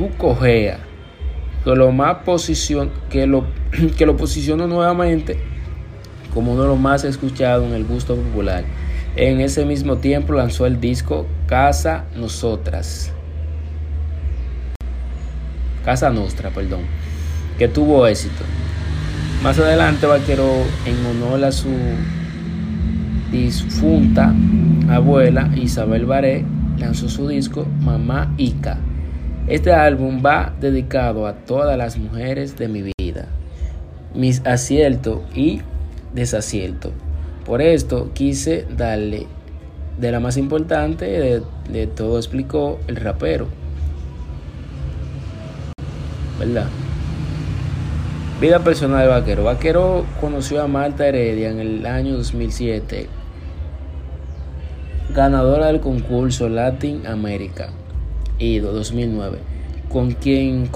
tú cojeas, que lo más posición, que lo, que lo posicionó nuevamente como uno de los más escuchados en el gusto popular. En ese mismo tiempo lanzó el disco Casa Nosotras. Casa Nostra, perdón, que tuvo éxito. Más adelante Vaquero, en honor a su difunta abuela Isabel Baré, lanzó su disco Mamá Ica. Este álbum va dedicado a todas las mujeres de mi vida, mis aciertos y desaciertos. Por esto quise darle de la más importante de, de todo explicó el rapero. ¿Verdad? Vida personal de Vaquero. Vaquero conoció a Marta Heredia en el año 2007, ganadora del concurso Latin America IDO 2009, con quien